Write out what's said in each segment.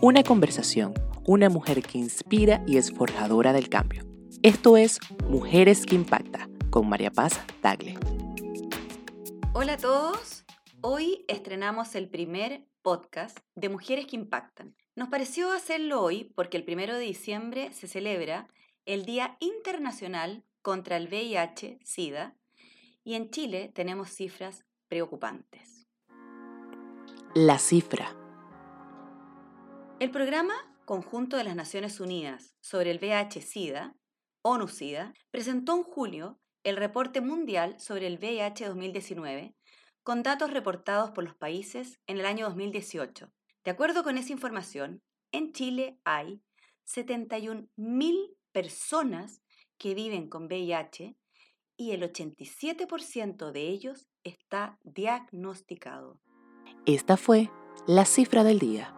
Una conversación, una mujer que inspira y es forjadora del cambio. Esto es Mujeres que Impacta con María Paz Tagle. Hola a todos. Hoy estrenamos el primer podcast de Mujeres que Impactan. Nos pareció hacerlo hoy porque el primero de diciembre se celebra el Día Internacional contra el VIH-Sida y en Chile tenemos cifras preocupantes. La cifra. El programa conjunto de las Naciones Unidas sobre el VIH-Sida, ONU-SIDA, presentó en julio el reporte mundial sobre el VIH 2019 con datos reportados por los países en el año 2018. De acuerdo con esa información, en Chile hay 71.000 personas que viven con VIH y el 87% de ellos está diagnosticado. Esta fue la cifra del día.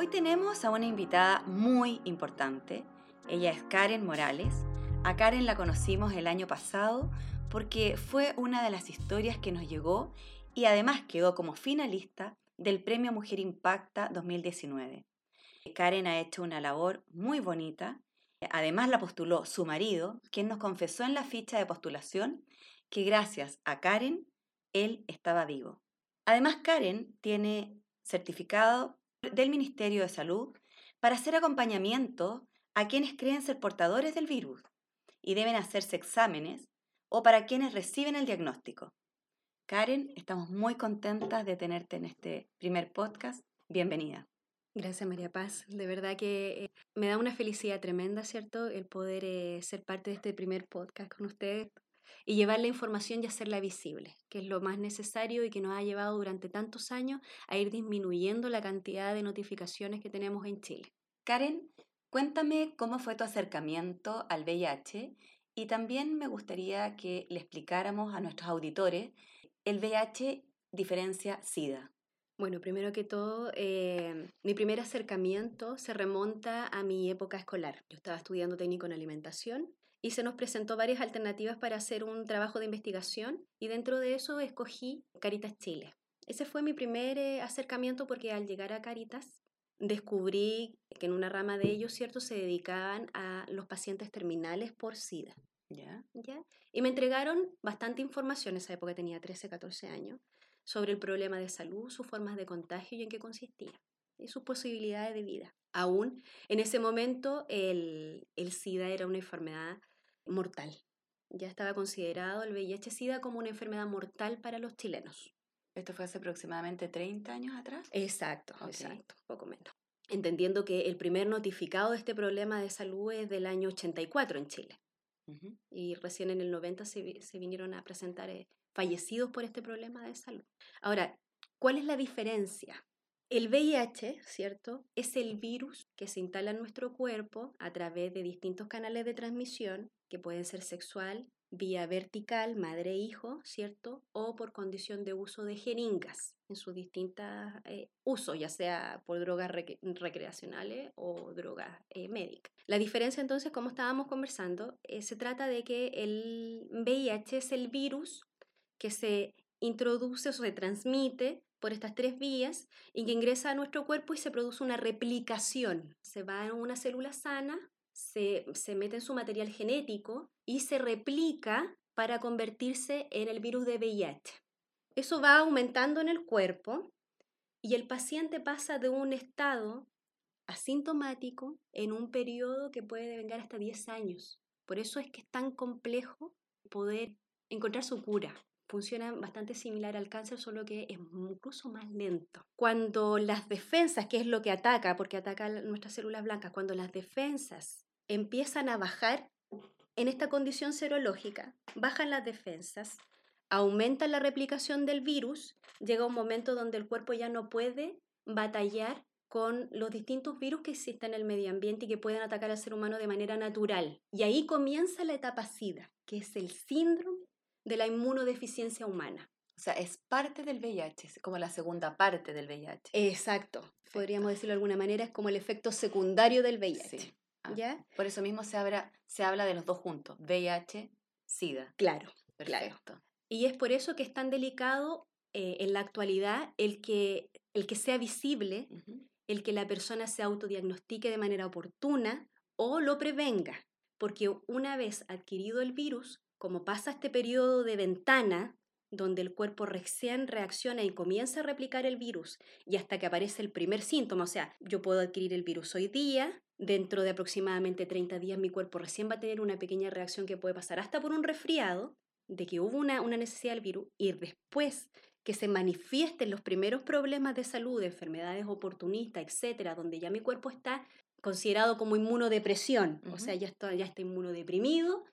Hoy tenemos a una invitada muy importante. Ella es Karen Morales. A Karen la conocimos el año pasado porque fue una de las historias que nos llegó y además quedó como finalista del Premio Mujer Impacta 2019. Karen ha hecho una labor muy bonita. Además la postuló su marido, quien nos confesó en la ficha de postulación que gracias a Karen, él estaba vivo. Además, Karen tiene certificado del Ministerio de Salud para hacer acompañamiento a quienes creen ser portadores del virus y deben hacerse exámenes o para quienes reciben el diagnóstico. Karen, estamos muy contentas de tenerte en este primer podcast. Bienvenida. Gracias María Paz. De verdad que eh, me da una felicidad tremenda, ¿cierto? El poder eh, ser parte de este primer podcast con ustedes y llevar la información y hacerla visible, que es lo más necesario y que nos ha llevado durante tantos años a ir disminuyendo la cantidad de notificaciones que tenemos en Chile. Karen, cuéntame cómo fue tu acercamiento al VIH y también me gustaría que le explicáramos a nuestros auditores el VIH diferencia SIDA. Bueno, primero que todo, eh, mi primer acercamiento se remonta a mi época escolar. Yo estaba estudiando técnico en alimentación y se nos presentó varias alternativas para hacer un trabajo de investigación y dentro de eso escogí Caritas Chile. Ese fue mi primer eh, acercamiento porque al llegar a Caritas descubrí que en una rama de ellos, ¿cierto?, se dedicaban a los pacientes terminales por SIDA. ¿Ya? ¿Ya? Y me entregaron bastante información, en esa época tenía 13, 14 años, sobre el problema de salud, sus formas de contagio y en qué consistía, y sus posibilidades de vida. Aún en ese momento el, el SIDA era una enfermedad mortal. Ya estaba considerado el VIH-Sida como una enfermedad mortal para los chilenos. ¿Esto fue hace aproximadamente 30 años atrás? Exacto, exacto, poco menos. Entendiendo que el primer notificado de este problema de salud es del año 84 en Chile. Y recién en el 90 se, se vinieron a presentar eh, fallecidos por este problema de salud. Ahora, ¿cuál es la diferencia? El VIH, ¿cierto? Es el virus que se instala en nuestro cuerpo a través de distintos canales de transmisión, que pueden ser sexual, vía vertical, madre-hijo, ¿cierto? O por condición de uso de jeringas en sus distintos eh, usos, ya sea por drogas recreacionales o drogas eh, médicas. La diferencia entonces, como estábamos conversando, eh, se trata de que el VIH es el virus que se introduce o se transmite por estas tres vías y que ingresa a nuestro cuerpo y se produce una replicación. Se va a una célula sana, se, se mete en su material genético y se replica para convertirse en el virus de VIH. Eso va aumentando en el cuerpo y el paciente pasa de un estado asintomático en un periodo que puede vengar hasta 10 años. Por eso es que es tan complejo poder encontrar su cura funciona bastante similar al cáncer, solo que es incluso más lento. Cuando las defensas, que es lo que ataca, porque ataca nuestras células blancas, cuando las defensas empiezan a bajar en esta condición serológica, bajan las defensas, aumenta la replicación del virus, llega un momento donde el cuerpo ya no puede batallar con los distintos virus que existen en el medio ambiente y que pueden atacar al ser humano de manera natural. Y ahí comienza la etapa SIDA, que es el síndrome de la inmunodeficiencia humana. O sea, es parte del VIH, es como la segunda parte del VIH. Exacto. Podríamos decirlo de alguna manera, es como el efecto secundario del VIH. Ah, ¿Ya? Por eso mismo se habla, se habla de los dos juntos, VIH, SIDA. Claro, claro. Y es por eso que es tan delicado eh, en la actualidad el que, el que sea visible, el que la persona se autodiagnostique de manera oportuna o lo prevenga, porque una vez adquirido el virus, como pasa este periodo de ventana donde el cuerpo recién reacciona y comienza a replicar el virus y hasta que aparece el primer síntoma, o sea, yo puedo adquirir el virus hoy día, dentro de aproximadamente 30 días mi cuerpo recién va a tener una pequeña reacción que puede pasar hasta por un resfriado, de que hubo una, una necesidad del virus, y después que se manifiesten los primeros problemas de salud, enfermedades oportunistas, etcétera, donde ya mi cuerpo está considerado como inmunodepresión, o sea, ya está, ya está inmunodeprimido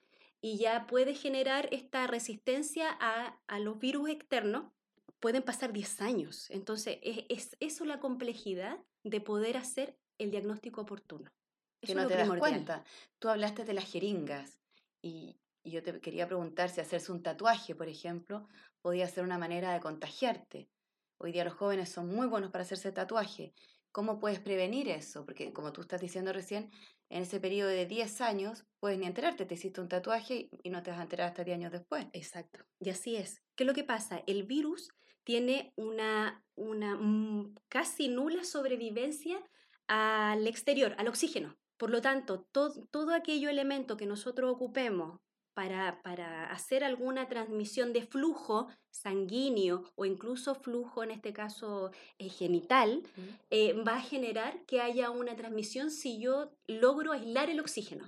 y ya puede generar esta resistencia a, a los virus externos, pueden pasar 10 años. Entonces, es, es, eso la complejidad de poder hacer el diagnóstico oportuno. que no te das cuenta. Tú hablaste de las jeringas y, y yo te quería preguntar si hacerse un tatuaje, por ejemplo, podía ser una manera de contagiarte. Hoy día los jóvenes son muy buenos para hacerse tatuaje. ¿Cómo puedes prevenir eso? Porque como tú estás diciendo recién, en ese periodo de 10 años puedes ni enterarte, te hiciste un tatuaje y no te vas a enterar hasta 10 años después. Exacto. Y así es. ¿Qué es lo que pasa? El virus tiene una, una mm, casi nula sobrevivencia al exterior, al oxígeno. Por lo tanto, todo, todo aquello elemento que nosotros ocupemos para, para, hacer alguna transmisión de flujo sanguíneo o incluso flujo, en este caso eh, genital, eh, va a generar que haya una transmisión si yo logro aislar el oxígeno.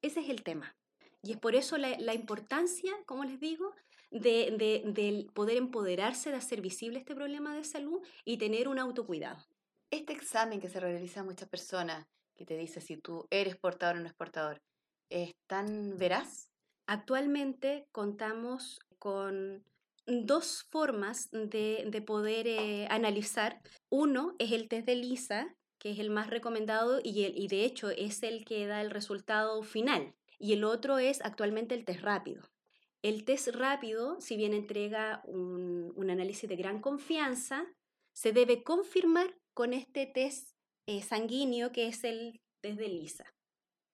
Ese es el tema. Y es por eso la, la importancia, como les digo, de, de, de, poder empoderarse, de hacer visible este problema de salud y tener un autocuidado. Este examen que se realiza a muchas personas, que te dice si tú eres portador o no es portador, ¿es tan veraz? Actualmente contamos con dos formas de, poder eh, analizar. Uno es el test de LISA, que es el más recomendado y, y de hecho es el que da el resultado final. Y el otro es actualmente el test rápido. El test rápido, si bien entrega un, análisis de gran confianza, se debe confirmar con este test eh, sanguíneo que es el test de LISA.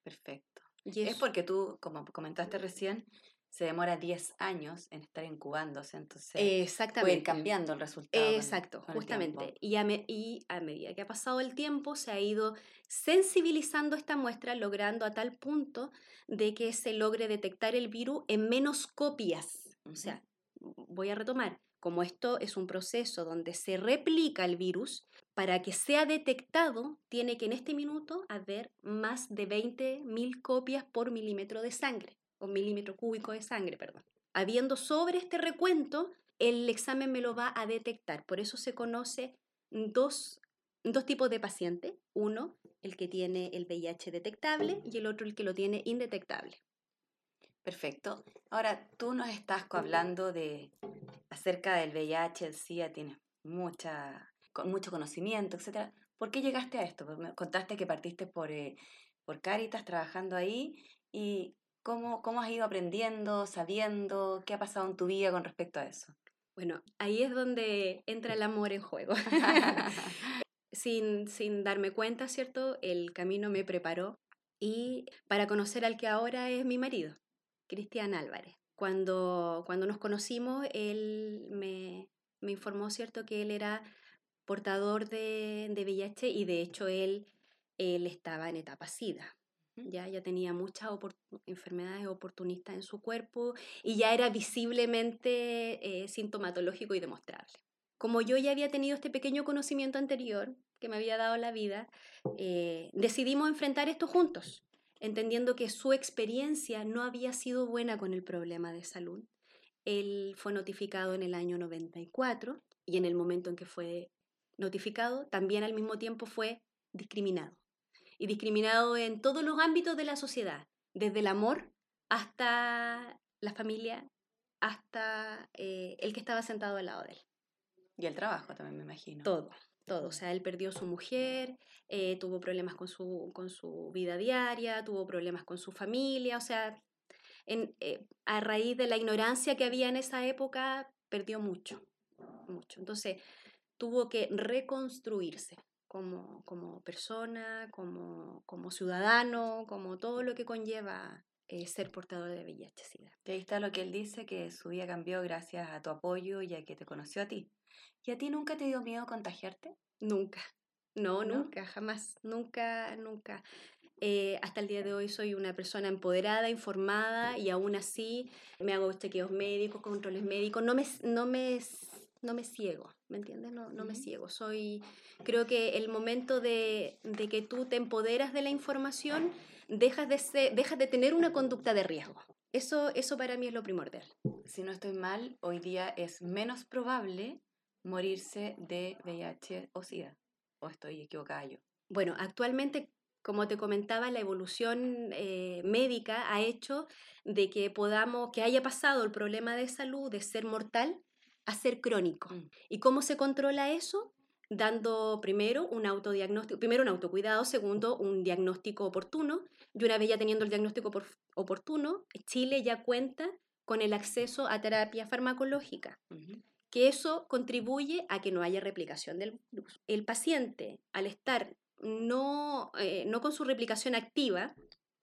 Perfecto. Y es porque tú, como comentaste recién, se demora 10 años en estar incubándose, entonces Exactamente. puede ir cambiando el resultado. Exacto, justamente. Y a, y a medida que ha pasado el tiempo, se ha ido sensibilizando esta muestra, logrando a tal punto de que se logre detectar el virus en menos copias. O sea, voy a retomar, como esto es un proceso donde se replica el virus, para que sea detectado, tiene que en este minuto haber más de 20.000 copias por milímetro de sangre, o milímetro cúbico de sangre, perdón. Habiendo sobre este recuento, el examen me lo va a detectar. Por eso se conoce dos, dos tipos de paciente. Uno, el que tiene el VIH detectable y el otro, el que lo tiene indetectable. Perfecto. Ahora, tú nos estás hablando de acerca del VIH, el SIDA, tienes mucha con mucho conocimiento, etcétera. ¿Por qué llegaste a esto? Pues me contaste que partiste por, eh, por Caritas trabajando ahí y cómo, cómo has ido aprendiendo, sabiendo, qué ha pasado en tu vida con respecto a eso. Bueno, ahí es donde entra el amor en juego. sin, sin darme cuenta, ¿cierto? El camino me preparó y para conocer al que ahora es mi marido, Cristian Álvarez. Cuando, cuando nos conocimos, él me, me informó, ¿cierto?, que él era portador de, de VIH y de hecho él, él estaba en etapa SIDA. Ya, ya tenía muchas enfermedades oportunistas en su cuerpo y ya era visiblemente eh, sintomatológico y demostrable. Como yo ya había tenido este pequeño conocimiento anterior que me había dado la vida, eh, decidimos enfrentar esto juntos, entendiendo que su experiencia no había sido buena con el problema de salud. Él fue notificado en el año 94 y en el momento en que fue notificado, también al mismo tiempo fue discriminado. Y discriminado en todos los ámbitos de la sociedad, desde el amor hasta la familia, hasta eh, el que estaba sentado al lado de él. Y el trabajo también, me imagino. Todo, todo. O sea, él perdió su mujer, eh, tuvo problemas con su, con su vida diaria, tuvo problemas con su familia, o sea, en, eh, a raíz de la ignorancia que había en esa época, perdió mucho, mucho. Entonces, tuvo que reconstruirse como, como persona, como, como ciudadano, como todo lo que conlleva eh, ser portador de VIH-Sida. ahí está lo que él dice, que su vida cambió gracias a tu apoyo y a que te conoció a ti. ¿Y a ti nunca te dio miedo contagiarte? Nunca. No, nunca, jamás. Nunca, nunca. Eh, hasta el día de hoy soy una persona empoderada, informada y aún así me hago chequeos médicos, controles médicos. No me, no me, no me ciego, ¿me entiendes? No, no me ciego. Soy, creo que el momento de, de, que tú te empoderas de la información, dejas de, ser, dejas de tener una conducta de riesgo. Eso, eso para mí es lo primordial. Si no estoy mal, hoy día es menos probable morirse de VIH o SIDA. ¿O estoy equivocada yo? Bueno, actualmente, como te comentaba, la evolución eh, médica ha hecho de que podamos, que haya pasado el problema de salud de ser mortal a ser crónico. Mm. ¿Y cómo se controla eso? dando primero un autodiagnóstico, primero un autocuidado, segundo un diagnóstico oportuno, y una vez ya teniendo el diagnóstico oportuno, Chile ya cuenta con el acceso a terapia farmacológica, que eso contribuye a que no haya replicación del virus. El paciente, al estar no, eh, no con su replicación activa,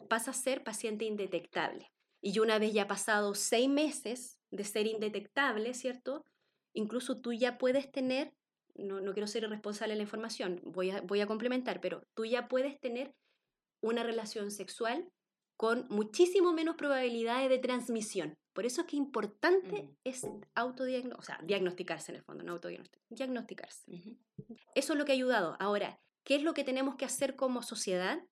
pasa a ser paciente indetectable. Y una vez ya pasado seis meses de ser indetectable, ¿cierto? Incluso tú ya puedes tener no, quiero ser irresponsable en la información, voy a, voy a complementar, pero tú ya puedes tener una relación sexual con muchísimo menos probabilidades de transmisión. Por eso es que importante mm. es autodiagnosticarse, o sea, diagnosticarse en el fondo, no autodiagnosticarse, diagnosticarse. Eso es lo que ha ayudado. Ahora, ¿qué es lo que tenemos que hacer como sociedad?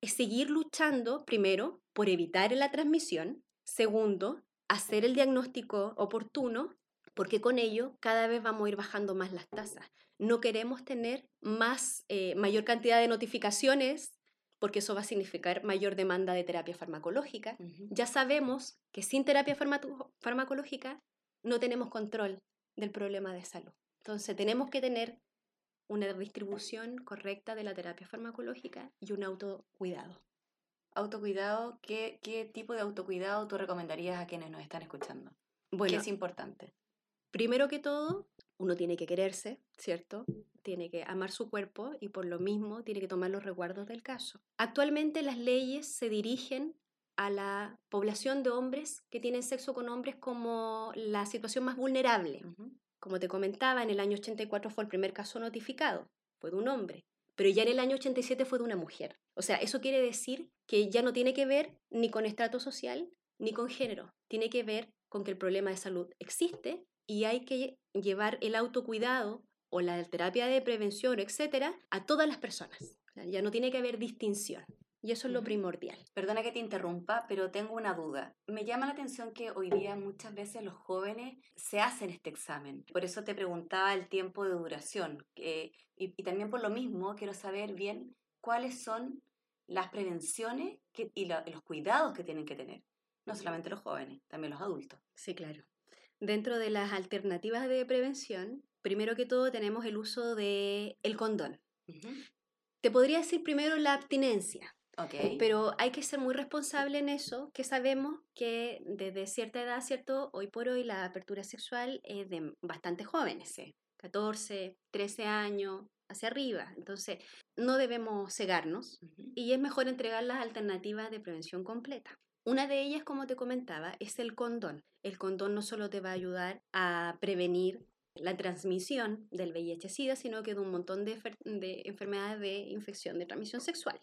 Es seguir luchando, primero, por evitar la transmisión, segundo, hacer el diagnóstico oportuno porque con ello cada vez vamos a ir bajando más las tasas. No queremos tener más, eh, mayor cantidad de notificaciones porque eso va a significar mayor demanda de terapia farmacológica. Ya sabemos que sin terapia farmacológica no tenemos control del problema de salud. Entonces tenemos que tener una distribución correcta de la terapia farmacológica y un autocuidado. Autocuidado, ¿qué, qué tipo de autocuidado tú recomendarías a quienes nos están escuchando? Bueno, ¿Qué es importante? Primero que todo, uno tiene que quererse, ¿cierto? Tiene que amar su cuerpo y por lo mismo tiene que tomar los recuerdos del caso. Actualmente las leyes se dirigen a la población de hombres que tienen sexo con hombres como la situación más vulnerable. Como te comentaba, en el año 84 fue el primer caso notificado, fue de un hombre, pero ya en el año 87 fue de una mujer. O sea, eso quiere decir que ya no tiene que ver ni con estrato social ni con género, tiene que ver con que el problema de salud existe y hay que llevar el autocuidado o la terapia de prevención, etcétera, a todas las personas. Ya no tiene que haber distinción. Y eso es lo primordial. Perdona que te interrumpa, pero tengo una duda. Me llama la atención que hoy día muchas veces los jóvenes se hacen este examen. Por eso te preguntaba el tiempo de duración. y, también por lo mismo quiero saber bien cuáles son las prevenciones y los cuidados que tienen que tener. No solamente los jóvenes, también los adultos. Sí, claro. Dentro de las alternativas de prevención, primero que todo tenemos el uso del el condón. Te podría decir primero la abstinencia. Okay. Pero hay que ser muy responsable en eso, que sabemos que desde cierta edad, ¿cierto? Hoy por hoy la apertura sexual es de bastante jóvenes, 14, 13 años, hacia arriba. Entonces, no debemos cegarnos y es mejor entregar las alternativas de prevención completa. Una de ellas, como te comentaba, es el condón. El condón no solo te va a ayudar a prevenir la transmisión del VIH-Sida, sino que de un montón de, enfermedades de infección de transmisión sexual.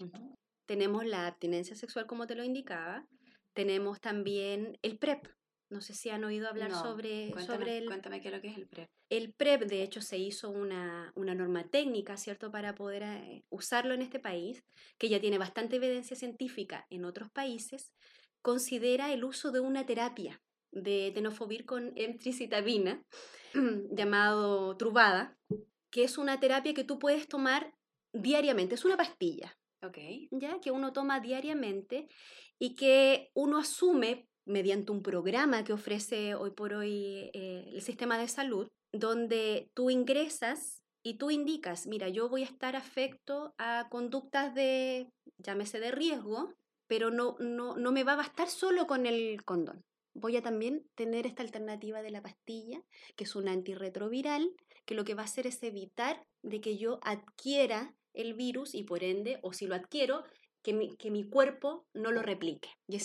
Tenemos la abstinencia sexual, como te lo indicaba. Tenemos también el PrEP. No sé si han oído hablar sobre, sobre el... Cuéntame qué es lo que es el PrEP. El PrEP, de hecho, se hizo una, una norma técnica, ¿cierto?, para poder eh, usarlo en este país, que ya tiene bastante evidencia científica en otros países, considera el uso de una terapia de tenofovir con emtricitabina llamado Truvada, que es una terapia que tú puedes tomar diariamente, es una pastilla. Okay. ¿ya? que uno toma diariamente y que uno asume mediante un programa que ofrece hoy por hoy eh, el sistema de salud, donde tú ingresas y tú indicas, mira, yo voy a estar afecto a conductas de, llámese de riesgo, pero no, no, no me va a bastar solo con el condón. Voy a también tener esta alternativa de la pastilla, que es un antirretroviral, que lo que va a hacer es evitar de que yo adquiera el virus y por ende, o si lo adquiero, que mi, que mi cuerpo no lo replique. Y,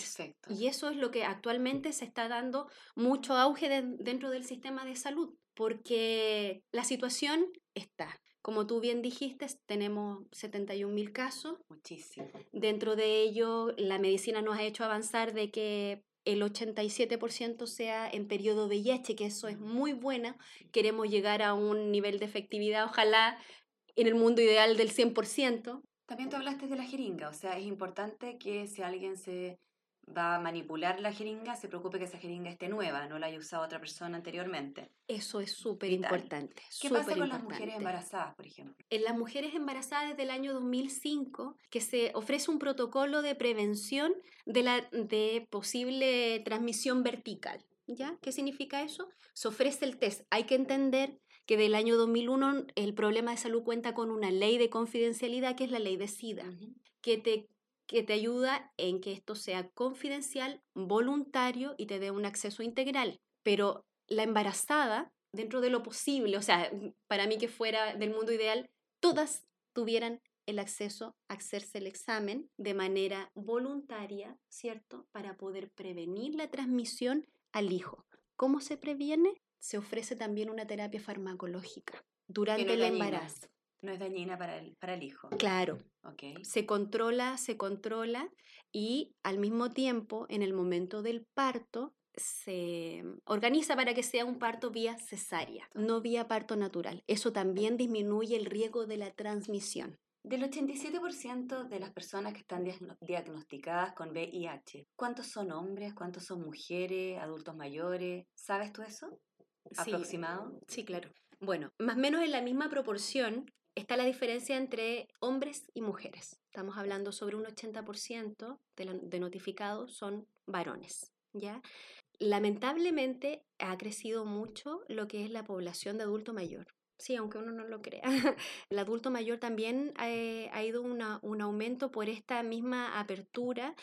y eso es lo que actualmente se está dando mucho auge dentro del sistema de salud, porque la situación está. Como tú bien dijiste, tenemos 71 mil casos. Muchísimo. Dentro de ello, la medicina nos ha hecho avanzar de que el 87% sea en periodo VIH, que eso es muy buena. Queremos llegar a un nivel de efectividad, ojalá en el mundo ideal del 100%. También tú hablaste de la jeringa, o sea, es importante que si alguien se va a manipular la jeringa, se preocupe que esa jeringa esté nueva, no la haya usado otra persona anteriormente. Eso es súper importante. ¿Qué pasa con las mujeres embarazadas, por ejemplo? En las mujeres embarazadas desde el año 2005, que se ofrece un protocolo de prevención de, la, de posible transmisión vertical. ¿Ya? ¿Qué significa eso? Se ofrece el test. Hay que entender que del año 2001 el problema de salud cuenta con una ley de confidencialidad que es la ley de SIDA, que te que te ayuda en que esto sea confidencial, voluntario y te dé un acceso integral. Pero la embarazada, dentro de lo posible, o sea, para mí que fuera del mundo ideal, todas tuvieran el acceso a hacerse el examen de manera voluntaria, ¿cierto? Para poder prevenir la transmisión al hijo. ¿Cómo se previene? Se ofrece también una terapia farmacológica durante el embarazo. No es dañina para el, para el hijo. Claro. Okay. Se controla, se controla y al mismo tiempo, en el momento del parto, se organiza para que sea un parto vía cesárea, no vía parto natural. Eso también disminuye el riesgo de la transmisión. Del 87% de las personas que están diagnosticadas con VIH, ¿cuántos son hombres? ¿Cuántos son mujeres? ¿Adultos mayores? ¿Sabes tú eso? ¿Aproximado? Sí, claro. Bueno, más o menos en la misma proporción está la diferencia entre hombres y mujeres. Estamos hablando sobre un 80% de, de notificados son varones, ¿ya? Lamentablemente ha crecido mucho lo que es la población de adulto mayor. Sí, aunque uno no lo crea. El adulto mayor también eh, ha ido un aumento por esta misma apertura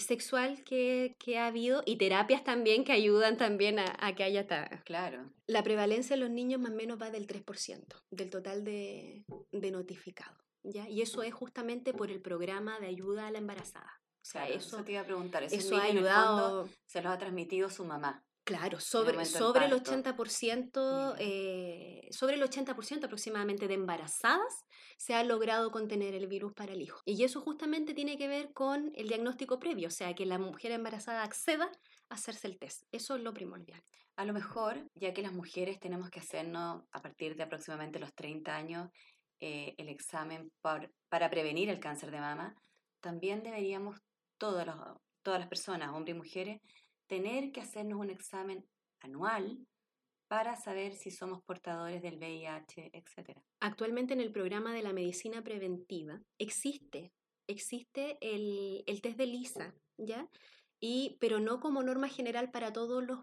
sexual que, ha habido y terapias también que ayudan también a, que haya... Claro. La prevalencia de los niños más o menos va del 3% del total de, de notificados. ¿ya? Y eso es justamente por el programa de ayuda a la embarazada. O sea, eso, te iba a preguntar. Eso ha ayudado. se los ha transmitido su mamá. Claro, sobre, sobre el 80%, eh, sobre el 80% aproximadamente de embarazadas se ha logrado contener el virus para el hijo. Y eso justamente tiene que ver con el diagnóstico previo, o sea, que la mujer embarazada acceda a hacerse el test. Eso es lo primordial. A lo mejor, ya que las mujeres tenemos que hacernos a partir de aproximadamente los 30 años eh, el examen para prevenir el cáncer de mama, también deberíamos todas las personas, hombres y mujeres, tener que hacernos un examen anual para saber si somos portadores del VIH, etc. Actualmente en el programa de la medicina preventiva existe, existe el, test de LISA, ¿ya? Y, pero no como norma general para, todos los,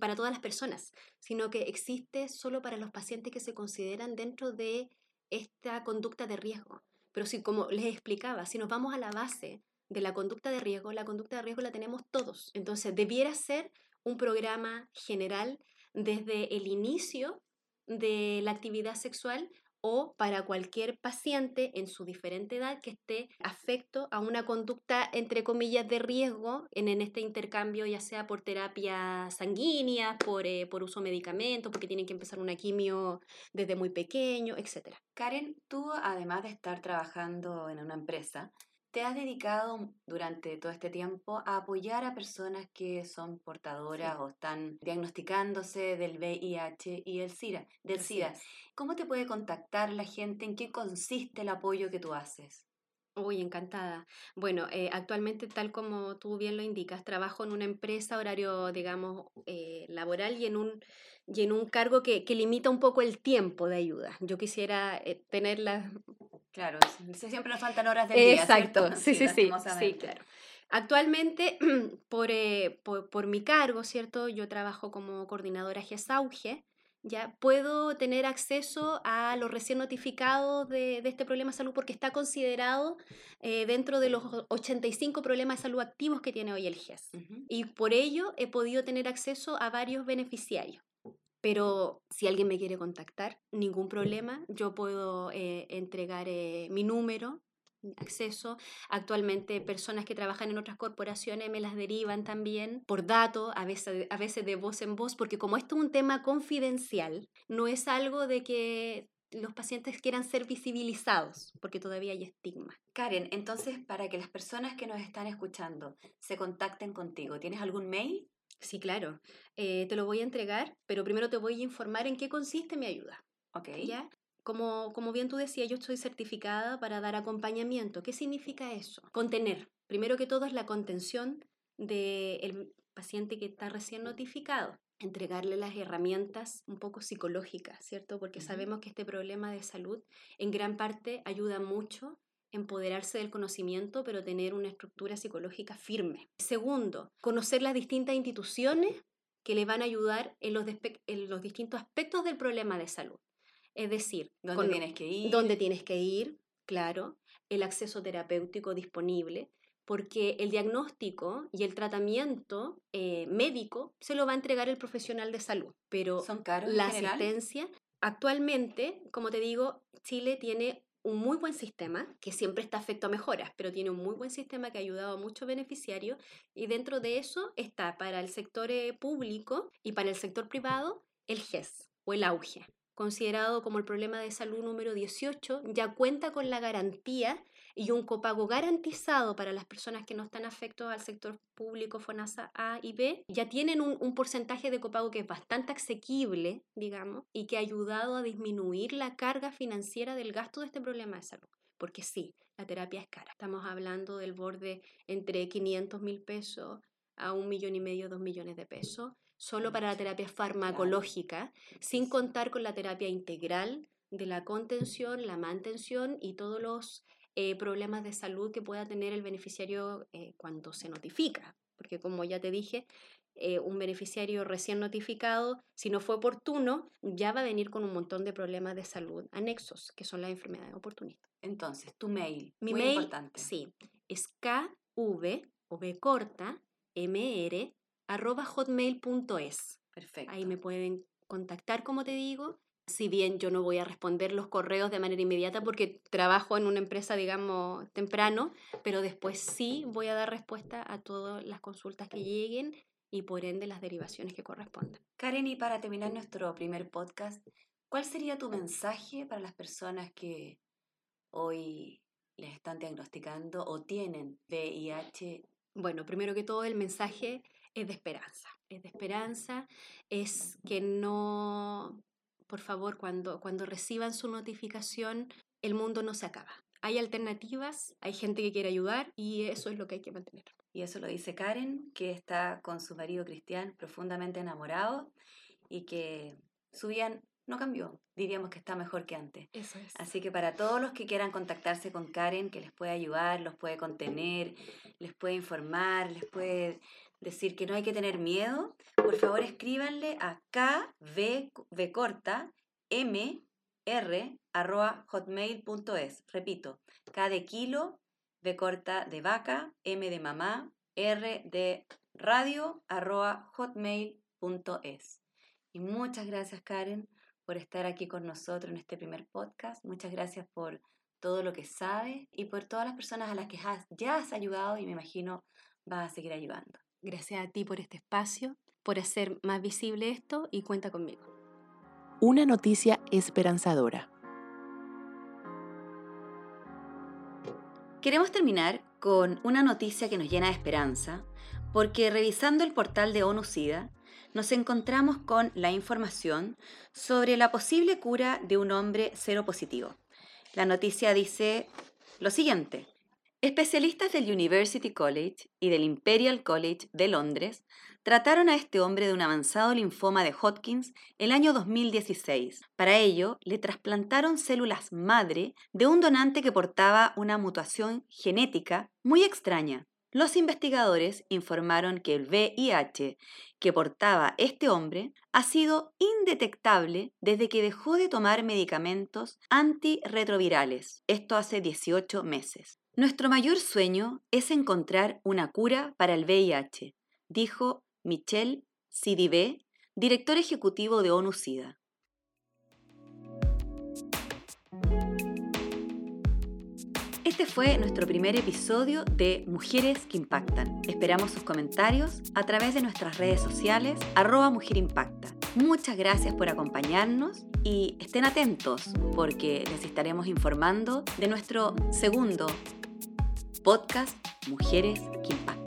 para todas las personas, sino que existe solo para los pacientes que se consideran dentro de esta conducta de riesgo. Pero si, como les explicaba, si nos vamos a la base de la conducta de riesgo, la conducta de riesgo la tenemos todos. Entonces, debiera ser un programa general desde el inicio de la actividad sexual o para cualquier paciente en su diferente edad que esté afecto a una conducta, entre comillas, de riesgo en, este intercambio, ya sea por terapia sanguínea, por, eh, por uso de medicamentos, porque tienen que empezar una quimio desde muy pequeño, etc. Karen, tú además de estar trabajando en una empresa, te has dedicado durante todo este tiempo a apoyar a personas que son portadoras o están diagnosticándose del VIH y el SIDA, del SIDA. ¿Cómo te puede contactar la gente? ¿En qué consiste el apoyo que tú haces? Uy, encantada. Bueno, eh, actualmente, tal como tú bien lo indicas, trabajo en una empresa, horario, digamos, eh, laboral y en un, y en un cargo que, que, limita un poco el tiempo de ayuda. Yo quisiera eh, tenerla Claro, siempre nos faltan horas del día. Exacto, sí, sí, sí, sí, claro. Actualmente, por, eh, por, por, mi cargo, ¿cierto? Yo trabajo como coordinadora GESAUGE, ya puedo tener acceso a los recién notificados de, de este problema de salud porque está considerado eh, dentro de los 85 problemas de salud activos que tiene hoy el GES. Y por ello he podido tener acceso a varios beneficiarios. Pero si alguien me quiere contactar, ningún problema. Yo puedo eh, entregar eh, mi número acceso. Actualmente personas que trabajan en otras corporaciones me las derivan también por datos, a veces, a veces de voz en voz, porque como esto es un tema confidencial, no es algo de que los pacientes quieran ser visibilizados, porque todavía hay estigma. Karen, entonces, para que las personas que nos están escuchando se contacten contigo, ¿tienes algún mail? Sí, claro. Eh, te lo voy a entregar, pero primero te voy a informar en qué consiste mi ayuda. Ok. ¿Ya? Como, como bien tú decías, yo estoy certificada para dar acompañamiento. ¿Qué significa eso? Contener. Primero que todo es la contención del paciente que está recién notificado entregarle las herramientas un poco psicológicas, ¿cierto? Porque sabemos que este problema de salud en gran parte ayuda mucho empoderarse del conocimiento, pero tener una estructura psicológica firme. Segundo, conocer las distintas instituciones que le van a ayudar en los, en los distintos aspectos del problema de salud. Es decir, ¿dónde tienes que ir? ¿Dónde tienes que ir? Claro, el acceso terapéutico disponible, porque el diagnóstico y el tratamiento eh, médico se lo va a entregar el profesional de salud, pero ¿Son caros la asistencia, actualmente, como te digo, Chile tiene un muy buen sistema, que siempre está afecto a mejoras, pero tiene un muy buen sistema que ha ayudado a muchos beneficiarios y dentro de eso está para el sector eh, público y para el sector privado el GES o el auge, considerado como el problema de salud número 18, ya cuenta con la garantía y un copago garantizado para las personas que no están afectos al sector público FONASA A y B, ya tienen un, un, porcentaje de copago que es bastante asequible, digamos, y que ha ayudado a disminuir la carga financiera del gasto de este problema de salud. Porque sí, la terapia es cara. Estamos hablando del borde entre 500 mil pesos a un millón y medio, dos millones de pesos, solo para la terapia farmacológica, sin contar con la terapia integral de la contención, la mantención y todos los eh, problemas de salud que pueda tener el beneficiario eh, cuando se notifica. Porque como ya te dije, eh, un beneficiario recién notificado, si no fue oportuno, ya va a venir con un montón de problemas de salud anexos, que son las enfermedades oportunistas. Entonces, tu mail, Mi muy mail, importante. sí, es kv o b corta mr arroba hotmail.es. Perfecto. Ahí me pueden contactar, como te digo, si bien yo no voy a responder los correos de manera inmediata porque trabajo en una empresa, digamos, temprano, pero después sí voy a dar respuesta a todas las consultas que lleguen y por ende las derivaciones que correspondan. Karen, y para terminar nuestro primer podcast, ¿cuál sería tu mensaje para las personas que hoy les están diagnosticando o tienen VIH? Bueno, primero que todo el mensaje es de esperanza. Es de esperanza, es que no por favor, cuando, cuando reciban su notificación, el mundo no se acaba. Hay alternativas, hay gente que quiere ayudar y eso es lo que hay que mantener. Y eso lo dice Karen, que está con su marido Cristian profundamente enamorado y que su vida no cambió. Diríamos que está mejor que antes. Eso es. Así que para todos los que quieran contactarse con Karen, que les puede ayudar, los puede contener, les puede informar, les puede decir que no hay que tener miedo, por favor escríbanle a kv corta m r arroba hotmail.es. Repito, K de kilo, V corta de vaca, M de mamá, R de radio arroba hotmail.es. Y muchas gracias Karen por estar aquí con nosotros en este primer podcast. Muchas gracias por todo lo que sabes y por todas las personas a las que ya has ayudado y me imagino vas a seguir ayudando. Gracias a ti por este espacio, por hacer más visible esto y cuenta conmigo. Una noticia esperanzadora. Queremos terminar con una noticia que nos llena de esperanza, porque revisando el portal de ONU SIDA, nos encontramos con la información sobre la posible cura de un hombre cero positivo. La noticia dice lo siguiente. Especialistas del University College y del Imperial College de Londres trataron a este hombre de un avanzado linfoma de Hodgkins el año 2016. Para ello, le trasplantaron células madre de un donante que portaba una mutación genética muy extraña. Los investigadores informaron que el VIH que portaba este hombre ha sido indetectable desde que dejó de tomar medicamentos antirretrovirales, esto hace 18 meses. Nuestro mayor sueño es encontrar una cura para el VIH, dijo Michel Sidibé, director ejecutivo de ONU-SIDA. Este fue nuestro primer episodio de Mujeres que Impactan. Esperamos sus comentarios a través de nuestras redes sociales, arroba Mujer. Muchas gracias por acompañarnos y estén atentos porque les estaremos informando de nuestro segundo podcast Mujeres que Impactan.